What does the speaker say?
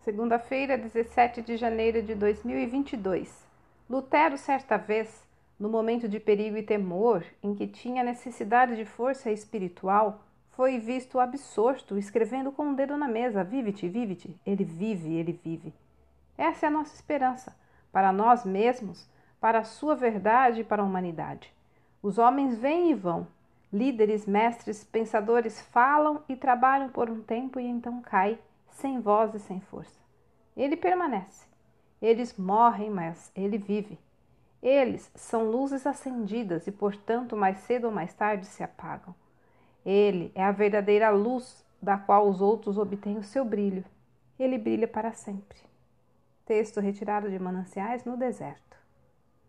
Segunda-feira, 17 de janeiro de 2022. Lutero, certa vez, no momento de perigo e temor, em que tinha necessidade de força espiritual, foi visto absorto, escrevendo com o um dedo na mesa: Vive-te, vive-te. Ele vive, ele vive. Essa é a nossa esperança, para nós mesmos, para a sua verdade e para a humanidade. Os homens vêm e vão, líderes, mestres, pensadores falam e trabalham por um tempo e então caem sem voz e sem força. Ele permanece. Eles morrem, mas ele vive. Eles são luzes acendidas e, portanto, mais cedo ou mais tarde se apagam. Ele é a verdadeira luz da qual os outros obtêm o seu brilho. Ele brilha para sempre. Texto retirado de Mananciais no Deserto.